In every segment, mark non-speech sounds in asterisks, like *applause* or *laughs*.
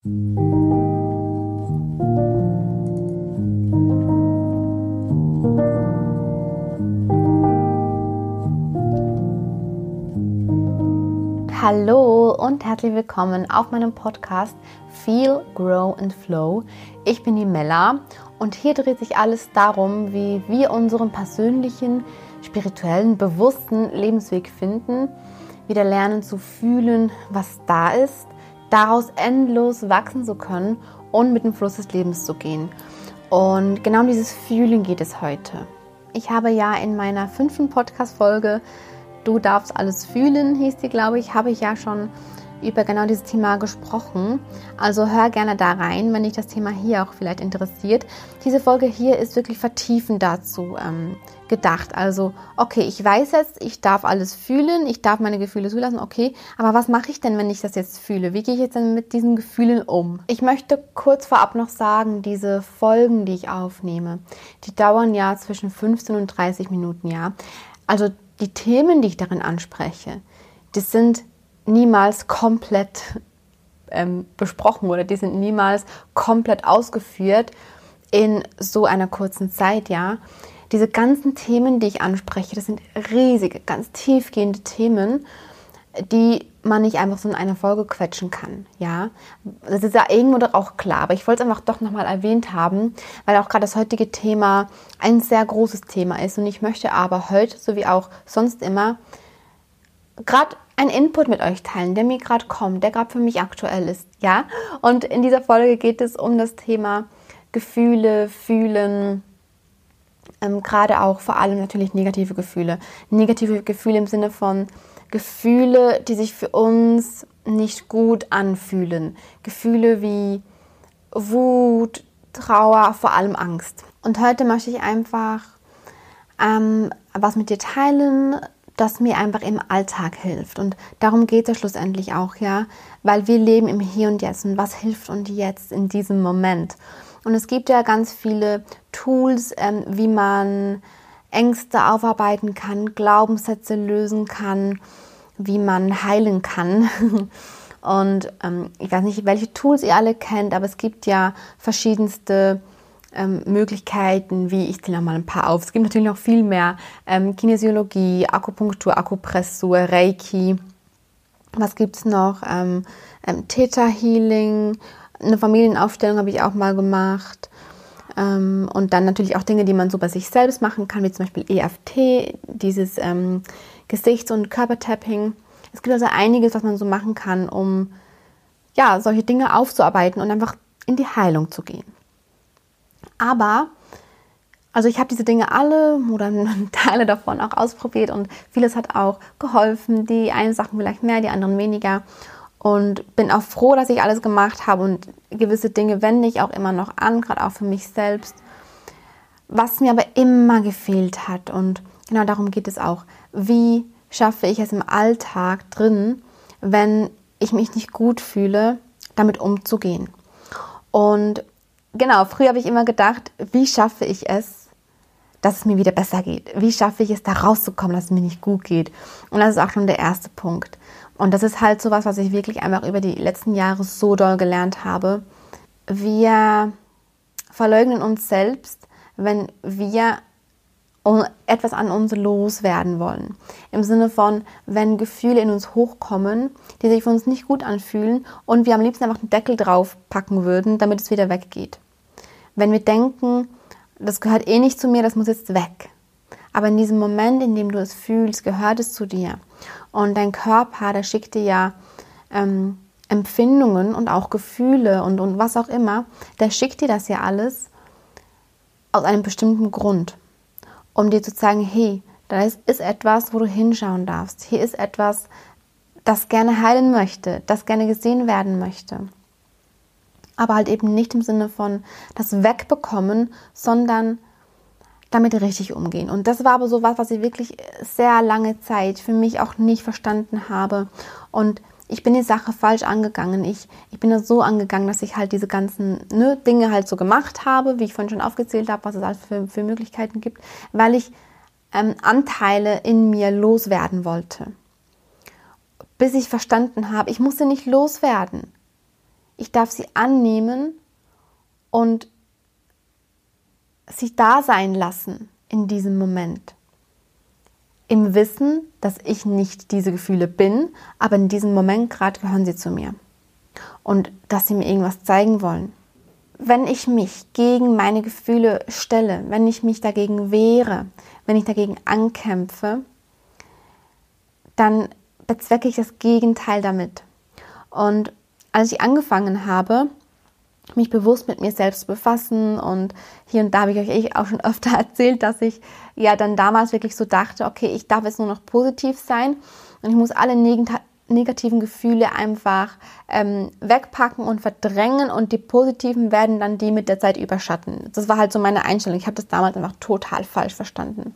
Hallo und herzlich willkommen auf meinem Podcast Feel, Grow and Flow. Ich bin die Mella und hier dreht sich alles darum, wie wir unseren persönlichen, spirituellen, bewussten Lebensweg finden, wieder lernen zu fühlen, was da ist, daraus endlos wachsen zu können und mit dem Fluss des Lebens zu gehen. Und genau um dieses Fühlen geht es heute. Ich habe ja in meiner fünften Podcast-Folge Du darfst alles fühlen, hieß die, glaube ich, habe ich ja schon über genau dieses Thema gesprochen. Also hör gerne da rein, wenn dich das Thema hier auch vielleicht interessiert. Diese Folge hier ist wirklich vertiefend dazu ähm, gedacht. Also, okay, ich weiß jetzt, ich darf alles fühlen, ich darf meine Gefühle zulassen, okay, aber was mache ich denn, wenn ich das jetzt fühle? Wie gehe ich jetzt denn mit diesen Gefühlen um? Ich möchte kurz vorab noch sagen, diese Folgen, die ich aufnehme, die dauern ja zwischen 15 und 30 Minuten, ja. Also die Themen, die ich darin anspreche, die sind niemals komplett ähm, besprochen oder die sind niemals komplett ausgeführt in so einer kurzen Zeit, ja. Diese ganzen Themen, die ich anspreche, das sind riesige, ganz tiefgehende Themen, die man nicht einfach so in einer Folge quetschen kann, ja. Das ist ja irgendwo doch auch klar, aber ich wollte es einfach doch nochmal erwähnt haben, weil auch gerade das heutige Thema ein sehr großes Thema ist und ich möchte aber heute, so wie auch sonst immer, gerade einen Input mit euch teilen, der mir gerade kommt, der gerade für mich aktuell ist, ja. Und in dieser Folge geht es um das Thema Gefühle, Fühlen, ähm, gerade auch vor allem natürlich negative Gefühle. Negative Gefühle im Sinne von Gefühle, die sich für uns nicht gut anfühlen. Gefühle wie Wut, Trauer, vor allem Angst. Und heute möchte ich einfach ähm, was mit dir teilen, das mir einfach im Alltag hilft. Und darum geht es schlussendlich auch, ja, weil wir leben im Hier und Jetzt. Und was hilft uns jetzt in diesem Moment? Und es gibt ja ganz viele Tools, ähm, wie man Ängste aufarbeiten kann, Glaubenssätze lösen kann, wie man heilen kann. *laughs* Und ähm, ich weiß nicht, welche Tools ihr alle kennt, aber es gibt ja verschiedenste ähm, Möglichkeiten, wie ich zähle noch mal ein paar auf. Es gibt natürlich noch viel mehr. Ähm, Kinesiologie, Akupunktur, Akupressur, Reiki. Was gibt es noch? Ähm, ähm, Theta Healing, eine Familienaufstellung habe ich auch mal gemacht. Ähm, und dann natürlich auch Dinge, die man so bei sich selbst machen kann, wie zum Beispiel EFT, dieses ähm, Gesichts- und Körpertapping. Es gibt also einiges, was man so machen kann, um ja, solche Dinge aufzuarbeiten und einfach in die Heilung zu gehen. Aber, also ich habe diese Dinge alle oder *laughs* Teile davon auch ausprobiert und vieles hat auch geholfen. Die einen Sachen vielleicht mehr, die anderen weniger. Und bin auch froh, dass ich alles gemacht habe und gewisse Dinge wende ich auch immer noch an, gerade auch für mich selbst. Was mir aber immer gefehlt hat und genau darum geht es auch. Wie schaffe ich es im Alltag drin, wenn ich mich nicht gut fühle, damit umzugehen? Und genau, früher habe ich immer gedacht, wie schaffe ich es, dass es mir wieder besser geht? Wie schaffe ich es, da rauszukommen, dass es mir nicht gut geht? Und das ist auch schon der erste Punkt. Und das ist halt so was, was ich wirklich einfach über die letzten Jahre so doll gelernt habe. Wir verleugnen uns selbst, wenn wir etwas an uns loswerden wollen. Im Sinne von, wenn Gefühle in uns hochkommen, die sich für uns nicht gut anfühlen und wir am liebsten einfach einen Deckel drauf packen würden, damit es wieder weggeht. Wenn wir denken, das gehört eh nicht zu mir, das muss jetzt weg. Aber in diesem Moment, in dem du es fühlst, gehört es zu dir. Und dein Körper, der schickt dir ja ähm, Empfindungen und auch Gefühle und, und was auch immer, der schickt dir das ja alles aus einem bestimmten Grund, um dir zu sagen, hey, da ist, ist etwas, wo du hinschauen darfst. Hier ist etwas, das gerne heilen möchte, das gerne gesehen werden möchte. Aber halt eben nicht im Sinne von das Wegbekommen, sondern damit richtig umgehen. Und das war aber so was, was ich wirklich sehr lange Zeit für mich auch nicht verstanden habe. Und ich bin die Sache falsch angegangen. Ich, ich bin das so angegangen, dass ich halt diese ganzen ne, Dinge halt so gemacht habe, wie ich vorhin schon aufgezählt habe, was es alles für, für Möglichkeiten gibt, weil ich ähm, Anteile in mir loswerden wollte. Bis ich verstanden habe, ich musste nicht loswerden. Ich darf sie annehmen und sie da sein lassen in diesem Moment. Im Wissen, dass ich nicht diese Gefühle bin, aber in diesem Moment gerade gehören sie zu mir. Und dass sie mir irgendwas zeigen wollen. Wenn ich mich gegen meine Gefühle stelle, wenn ich mich dagegen wehre, wenn ich dagegen ankämpfe, dann bezwecke ich das Gegenteil damit. Und als ich angefangen habe, mich bewusst mit mir selbst befassen und hier und da habe ich euch auch schon *laughs* öfter erzählt, dass ich ja dann damals wirklich so dachte, okay, ich darf jetzt nur noch positiv sein und ich muss alle negativen Gefühle einfach ähm, wegpacken und verdrängen und die positiven werden dann die mit der Zeit überschatten. Das war halt so meine Einstellung. Ich habe das damals einfach total falsch verstanden.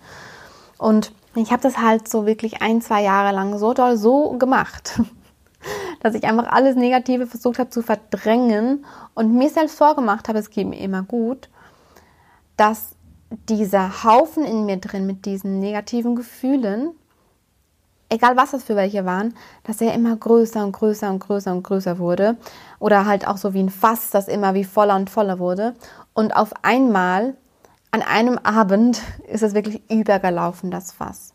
Und ich habe das halt so wirklich ein, zwei Jahre lang so doll so gemacht, *laughs* dass ich einfach alles Negative versucht habe zu verdrängen und mir selbst vorgemacht habe, es geht mir immer gut, dass dieser Haufen in mir drin mit diesen negativen Gefühlen, egal was das für welche waren, dass er immer größer und größer und größer und größer wurde. Oder halt auch so wie ein Fass, das immer wie voller und voller wurde. Und auf einmal an einem Abend *laughs* ist es wirklich übergelaufen, das Fass.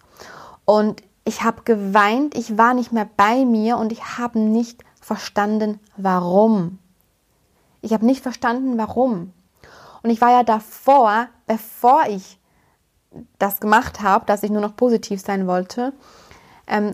Und ich habe geweint, ich war nicht mehr bei mir und ich habe nicht verstanden, warum. Ich habe nicht verstanden, warum. Und ich war ja davor, bevor ich das gemacht habe, dass ich nur noch positiv sein wollte, ähm,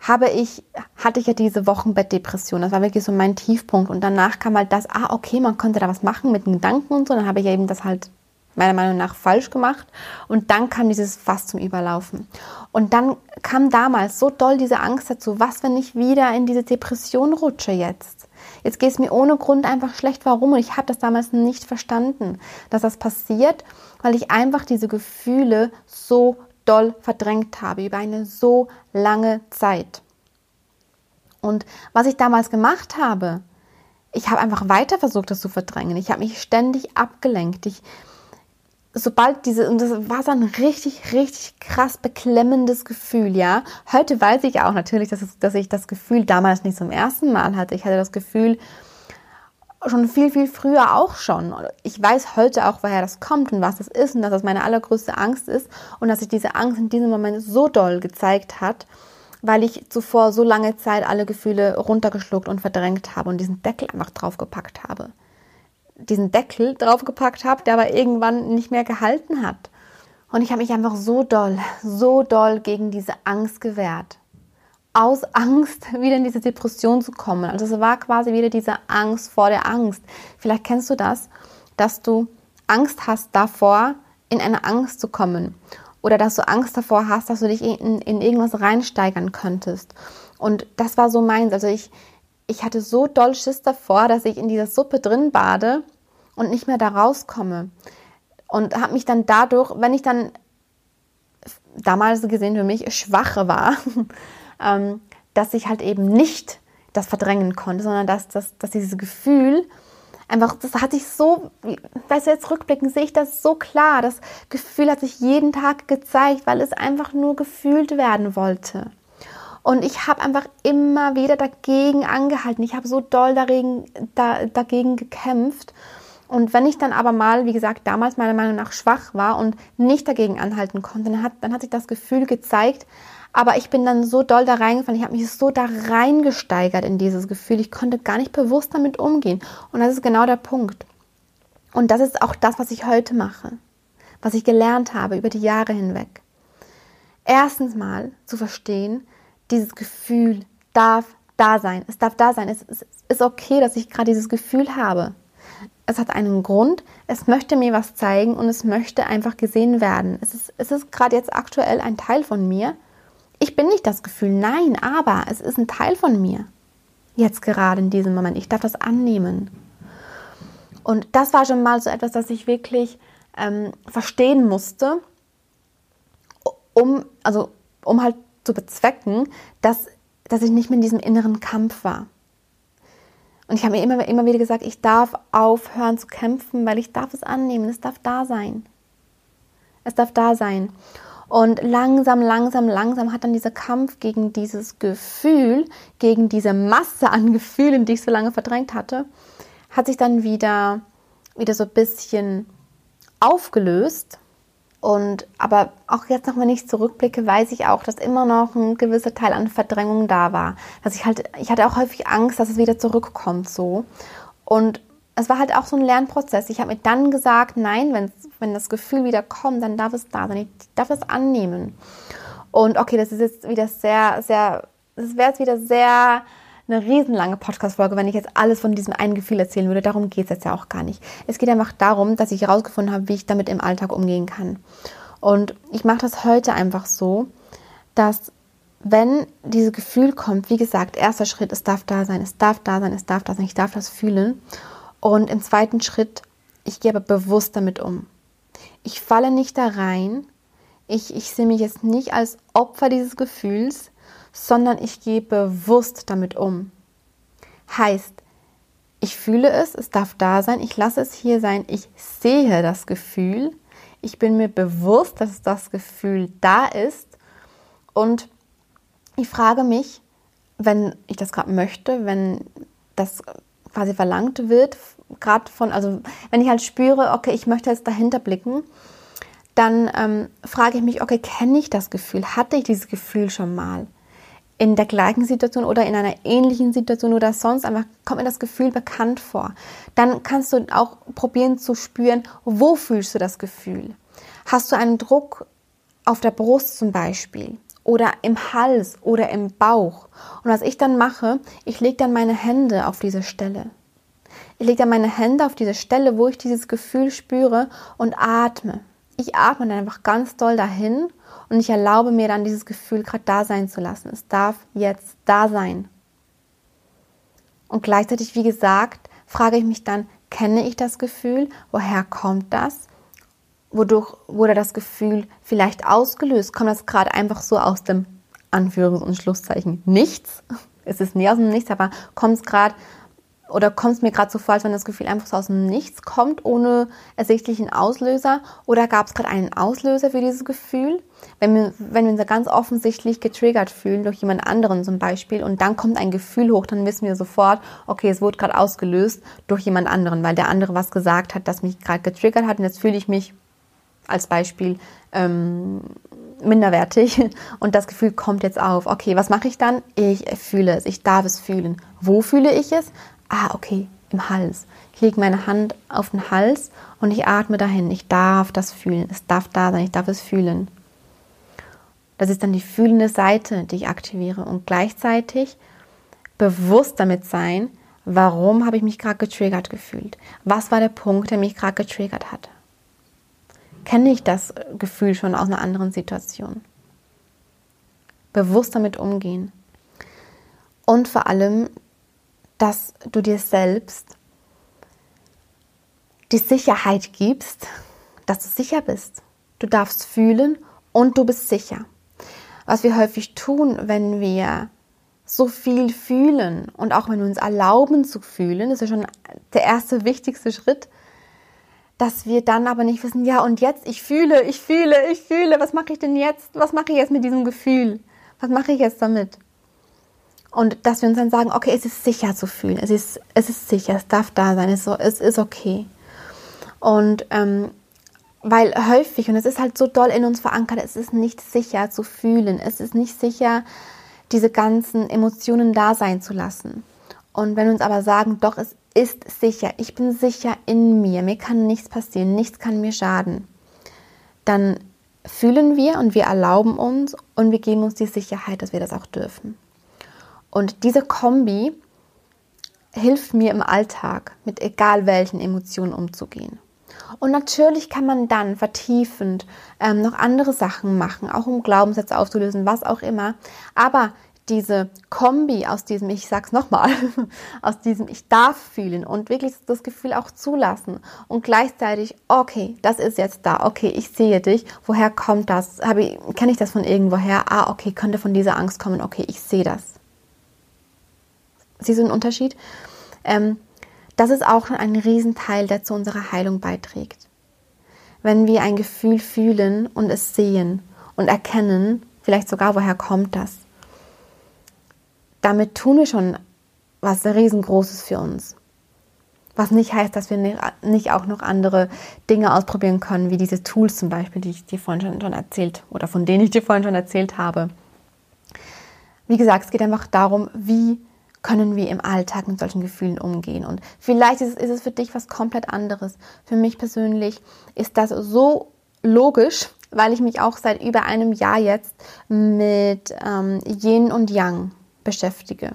habe ich, hatte ich ja diese Wochenbettdepression. Das war wirklich so mein Tiefpunkt. Und danach kam halt das, ah, okay, man konnte da was machen mit den Gedanken und so. Dann habe ich eben das halt meiner Meinung nach falsch gemacht. Und dann kam dieses Fass zum Überlaufen. Und dann kam damals so doll diese Angst dazu, was, wenn ich wieder in diese Depression rutsche jetzt? Jetzt geht es mir ohne Grund einfach schlecht. Warum? Und ich habe das damals nicht verstanden, dass das passiert, weil ich einfach diese Gefühle so doll verdrängt habe über eine so lange Zeit. Und was ich damals gemacht habe, ich habe einfach weiter versucht, das zu verdrängen. Ich habe mich ständig abgelenkt. Ich sobald diese, und das war so ein richtig, richtig krass beklemmendes Gefühl, ja. Heute weiß ich auch natürlich, dass, es, dass ich das Gefühl damals nicht zum ersten Mal hatte. Ich hatte das Gefühl schon viel, viel früher auch schon. Ich weiß heute auch, woher das kommt und was das ist und dass das meine allergrößte Angst ist und dass sich diese Angst in diesem Moment so doll gezeigt hat, weil ich zuvor so lange Zeit alle Gefühle runtergeschluckt und verdrängt habe und diesen Deckel einfach draufgepackt habe diesen Deckel draufgepackt habe, der aber irgendwann nicht mehr gehalten hat. Und ich habe mich einfach so doll, so doll gegen diese Angst gewehrt. Aus Angst *laughs* wieder in diese Depression zu kommen. Also es war quasi wieder diese Angst vor der Angst. Vielleicht kennst du das, dass du Angst hast davor, in eine Angst zu kommen. Oder dass du Angst davor hast, dass du dich in, in irgendwas reinsteigern könntest. Und das war so meins. Also ich, ich hatte so doll Schiss davor, dass ich in dieser Suppe drin bade und nicht mehr da rauskomme. Und habe mich dann dadurch, wenn ich dann damals gesehen für mich schwache war, *laughs* ähm, dass ich halt eben nicht das verdrängen konnte, sondern dass, dass, dass dieses Gefühl einfach, das hat sich so, weißt du, jetzt rückblickend sehe ich das so klar. Das Gefühl hat sich jeden Tag gezeigt, weil es einfach nur gefühlt werden wollte. Und ich habe einfach immer wieder dagegen angehalten. Ich habe so doll dagegen, da, dagegen gekämpft. Und wenn ich dann aber mal, wie gesagt, damals meiner Meinung nach schwach war und nicht dagegen anhalten konnte, dann hat, dann hat sich das Gefühl gezeigt. Aber ich bin dann so doll da reingefallen, ich habe mich so da reingesteigert in dieses Gefühl. Ich konnte gar nicht bewusst damit umgehen. Und das ist genau der Punkt. Und das ist auch das, was ich heute mache, was ich gelernt habe über die Jahre hinweg. Erstens mal zu verstehen, dieses Gefühl darf da sein. Es darf da sein. Es, ist okay, dass ich gerade dieses Gefühl habe. Es hat einen Grund. Es möchte mir was zeigen und es möchte einfach gesehen werden. Es ist, es ist gerade jetzt aktuell ein Teil von mir. Ich bin nicht das Gefühl, nein, aber es ist ein Teil von mir. Jetzt gerade in diesem Moment. Ich darf das annehmen. Und das war schon mal so etwas, das ich wirklich ähm, verstehen musste, um, also, um halt zu bezwecken, dass, dass ich nicht mehr in diesem inneren Kampf war. Und ich habe mir immer, immer wieder gesagt, ich darf aufhören zu kämpfen, weil ich darf es annehmen, es darf da sein. Es darf da sein. Und langsam, langsam, langsam hat dann dieser Kampf gegen dieses Gefühl, gegen diese Masse an Gefühlen, die ich so lange verdrängt hatte, hat sich dann wieder, wieder so ein bisschen aufgelöst. Und aber auch jetzt noch, wenn ich zurückblicke, weiß ich auch, dass immer noch ein gewisser Teil an Verdrängung da war. Dass ich halt, ich hatte auch häufig Angst, dass es wieder zurückkommt so. Und es war halt auch so ein Lernprozess. Ich habe mir dann gesagt, nein, wenn, wenn das Gefühl wieder kommt, dann darf es da sein. Ich darf es annehmen. Und okay, das ist jetzt wieder sehr, sehr, das wäre jetzt wieder sehr eine riesenlange Podcast-Folge, wenn ich jetzt alles von diesem einen Gefühl erzählen würde. Darum geht es jetzt ja auch gar nicht. Es geht einfach darum, dass ich herausgefunden habe, wie ich damit im Alltag umgehen kann. Und ich mache das heute einfach so, dass wenn dieses Gefühl kommt, wie gesagt, erster Schritt, es darf da sein, es darf da sein, es darf da sein, ich darf das fühlen. Und im zweiten Schritt, ich gehe aber bewusst damit um. Ich falle nicht da rein. Ich, ich sehe mich jetzt nicht als Opfer dieses Gefühls, sondern ich gehe bewusst damit um. Heißt, ich fühle es, es darf da sein, ich lasse es hier sein, ich sehe das Gefühl, ich bin mir bewusst, dass das Gefühl da ist und ich frage mich, wenn ich das gerade möchte, wenn das quasi verlangt wird, gerade von, also wenn ich halt spüre, okay, ich möchte jetzt dahinter blicken, dann ähm, frage ich mich, okay, kenne ich das Gefühl? Hatte ich dieses Gefühl schon mal? In der gleichen Situation oder in einer ähnlichen Situation oder sonst einfach kommt mir das Gefühl bekannt vor. Dann kannst du auch probieren zu spüren, wo fühlst du das Gefühl? Hast du einen Druck auf der Brust zum Beispiel? oder im Hals oder im Bauch. Und was ich dann mache, ich lege dann meine Hände auf diese Stelle. Ich lege dann meine Hände auf diese Stelle, wo ich dieses Gefühl spüre und atme. Ich atme dann einfach ganz doll dahin und ich erlaube mir dann dieses Gefühl gerade da sein zu lassen. Es darf jetzt da sein. Und gleichzeitig, wie gesagt, frage ich mich dann, kenne ich das Gefühl? Woher kommt das? wodurch wurde das Gefühl vielleicht ausgelöst? Kommt das gerade einfach so aus dem Anführungs- und Schlusszeichen Nichts? *laughs* Es ist nie aus dem Nichts, aber kommt es gerade oder kommt es mir gerade so vor, als wenn das Gefühl einfach so aus dem Nichts kommt, ohne ersichtlichen Auslöser? Oder gab es gerade einen Auslöser für dieses Gefühl? Wenn wir, wenn wir uns ganz offensichtlich getriggert fühlen durch jemand anderen zum Beispiel und dann kommt ein Gefühl hoch, dann wissen wir sofort, okay, es wurde gerade ausgelöst durch jemand anderen, weil der andere was gesagt hat, das mich gerade getriggert hat und jetzt fühle ich mich als Beispiel ähm, minderwertig *laughs* und das Gefühl kommt jetzt auf. Okay, was mache ich dann? Ich fühle es, ich darf es fühlen. Wo fühle ich es? Ah, okay, im Hals. Ich lege meine Hand auf den Hals und ich atme dahin. Ich darf das fühlen. Es darf da sein. Ich darf es fühlen. Das ist dann die fühlende Seite, die ich aktiviere und gleichzeitig bewusst damit sein, warum habe ich mich gerade getriggert gefühlt? Was war der Punkt, der mich gerade getriggert hat? kenne ich das Gefühl schon aus einer anderen Situation. Bewusst damit umgehen. Und vor allem, dass du dir selbst die Sicherheit gibst, dass du sicher bist. Du darfst fühlen und du bist sicher. Was wir häufig tun, wenn wir so viel fühlen und auch wenn wir uns erlauben zu fühlen, ist ja schon der erste wichtigste Schritt, dass wir dann aber nicht wissen, ja und jetzt, ich fühle, ich fühle, ich fühle, was mache ich denn jetzt? Was mache ich jetzt mit diesem Gefühl? Was mache ich jetzt damit? Und dass wir uns dann sagen, okay, es ist sicher zu fühlen, es ist, es ist sicher, es darf da sein, es es ist okay. Und ähm, weil häufig, und es ist halt so doll in uns verankert, es ist nicht sicher zu fühlen, es ist nicht sicher, diese ganzen Emotionen da sein zu lassen. Und wenn wir uns aber sagen, doch, es ist sicher, ich bin sicher in mir, mir kann nichts passieren, nichts kann mir schaden, dann fühlen wir und wir erlauben uns und wir geben uns die Sicherheit, dass wir das auch dürfen. Und diese Kombi hilft mir im Alltag, mit egal welchen Emotionen umzugehen. Und natürlich kann man dann vertiefend ähm, noch andere Sachen machen, auch um Glaubenssätze aufzulösen, was auch immer. Aber diese Kombi aus diesem, ich sag's nochmal, *laughs* aus diesem Ich darf fühlen und wirklich das Gefühl auch zulassen und gleichzeitig, okay, das ist jetzt da, okay, ich sehe dich, woher kommt das? Ich, kenne ich das von irgendwoher? Ah, okay, könnte von dieser Angst kommen, okay, ich sehe das. Siehst du einen Unterschied? Ähm, das ist auch ein Riesenteil, der zu unserer Heilung beiträgt. Wenn wir ein Gefühl fühlen und es sehen und erkennen vielleicht sogar, woher kommt das. Damit tun wir schon was riesengroßes für uns. Was nicht heißt, dass wir nicht auch noch andere Dinge ausprobieren können, wie diese Tools zum Beispiel, die ich dir vorhin schon, schon erzählt oder von denen ich dir vorhin schon erzählt habe. Wie gesagt, es geht einfach darum, wie können wir im Alltag mit solchen Gefühlen umgehen. Und vielleicht ist, ist es für dich was komplett anderes. Für mich persönlich ist das so logisch, weil ich mich auch seit über einem Jahr jetzt mit ähm, Yin und Yang beschäftige.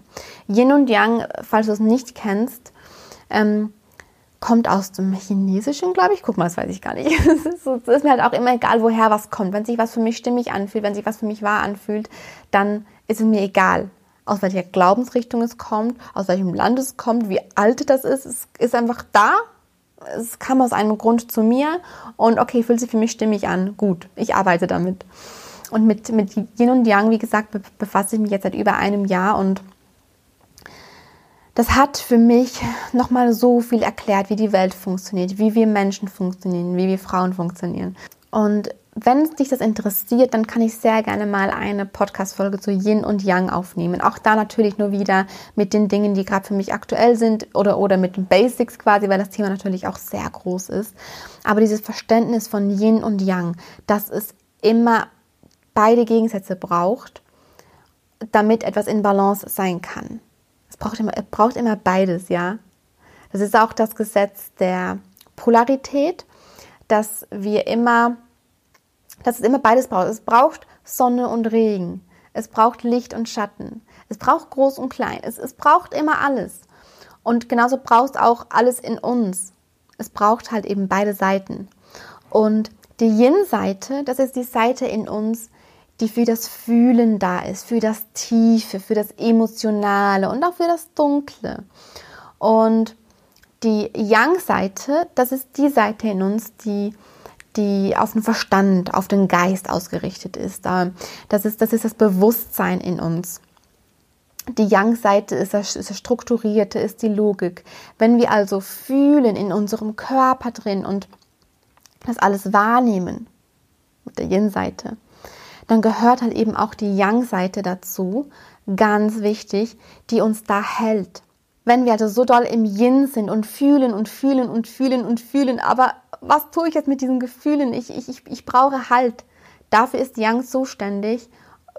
Yin und Yang, falls du es nicht kennst, ähm, kommt aus dem Chinesischen, glaube ich. Guck mal, das weiß ich gar nicht. *laughs* Es ist, ist, mir halt auch immer egal, woher was kommt. Wenn sich was für mich stimmig anfühlt, wenn sich was für mich wahr anfühlt, dann ist es mir egal, aus welcher Glaubensrichtung es kommt, aus welchem Land es kommt, wie alt das ist. Es ist einfach da. Es kam aus einem Grund zu mir und okay, fühlt sich für mich stimmig an. Gut, ich arbeite damit. Und mit, mit Yin und Yang, wie gesagt, befasse ich mich jetzt seit über einem Jahr und das hat für mich nochmal so viel erklärt, wie die Welt funktioniert, wie wir Menschen funktionieren, wie wir Frauen funktionieren. Und wenn dich das interessiert, dann kann ich sehr gerne mal eine Podcast-Folge zu Yin und Yang aufnehmen. Auch da natürlich nur wieder mit den Dingen, die gerade für mich aktuell sind oder, oder mit den Basics quasi, weil das Thema natürlich auch sehr groß ist. Aber dieses Verständnis von Yin und Yang, dass es immer beide Gegensätze braucht, damit etwas in Balance sein kann. Es braucht immer, es braucht immer beides, ja. Das ist auch das Gesetz der Polarität, dass wir immer, dass es immer beides braucht. Es braucht Sonne und Regen. Es braucht Licht und Schatten. Es braucht groß und klein. Es, es braucht immer alles. Und genauso braucht es auch alles in uns. Es braucht halt eben beide Seiten. Und die Yin-Seite, das ist die Seite in uns, die für das Fühlen da ist, für das Tiefe, für das Emotionale und auch für das Dunkle. Und die Yang-Seite, das ist die Seite in uns, die, die auf den Verstand, auf den Geist ausgerichtet ist. Das ist das, ist das Bewusstsein in uns. Die Yang-Seite ist das, ist das Strukturierte, ist die Logik. Wenn wir also fühlen in unserem Körper drin und das alles wahrnehmen, mit der Yin-Seite, dann gehört halt eben auch die Yang-Seite dazu, ganz wichtig, die uns da hält. Wenn wir also so doll im Yin sind und fühlen und fühlen und fühlen und fühlen, aber was tue ich jetzt mit diesen Gefühlen? Ich, ich, ich brauche Halt. Dafür ist Yang zuständig,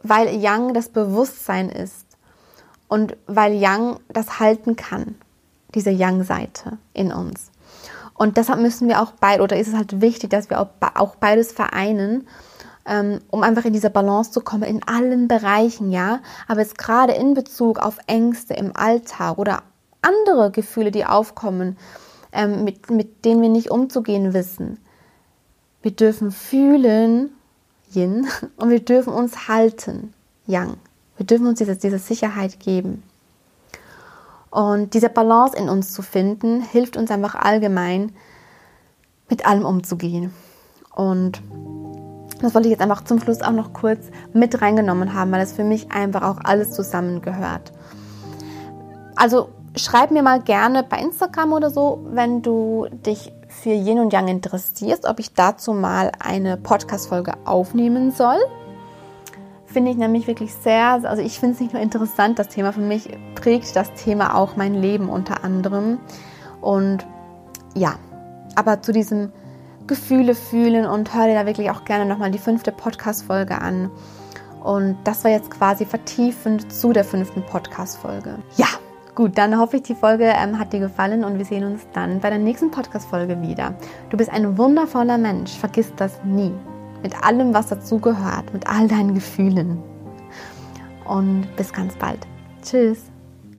weil Yang das Bewusstsein ist und weil Yang das halten kann, diese Yang-Seite in uns. Und deshalb müssen wir auch beide, oder ist es halt wichtig, dass wir auch beides vereinen ähm, um einfach in diese Balance zu kommen in allen Bereichen, ja. Aber jetzt gerade in Bezug auf Ängste im Alltag oder andere Gefühle, die aufkommen, ähm, mit, mit denen wir nicht umzugehen wissen. Wir dürfen fühlen, Yin, *laughs* und wir dürfen uns halten, Yang. Wir dürfen uns diese, diese Sicherheit geben. Und diese Balance in uns zu finden, hilft uns einfach allgemein, mit allem umzugehen. Und das wollte ich jetzt einfach zum Schluss auch noch kurz mit reingenommen haben, weil es für mich einfach auch alles zusammengehört. Also schreib mir mal gerne bei Instagram oder so, wenn du dich für Yin und Yang interessierst, ob ich dazu mal eine Podcast-Folge aufnehmen soll. Finde ich nämlich wirklich sehr, also ich finde es nicht nur interessant, das Thema für mich prägt das Thema auch mein Leben unter anderem. Und ja, aber zu diesem Gefühle fühlen und hör dir da wirklich auch gerne nochmal die fünfte Podcast-Folge an. Und das war jetzt quasi vertiefend zu der fünften Podcast-Folge. Ja, gut, dann hoffe ich, die Folge ähm, hat dir gefallen und wir sehen uns dann bei der nächsten Podcast-Folge wieder. Du bist ein wundervoller Mensch, vergiss das nie. Mit allem, was dazugehört, mit all deinen Gefühlen. Und bis ganz bald. Tschüss.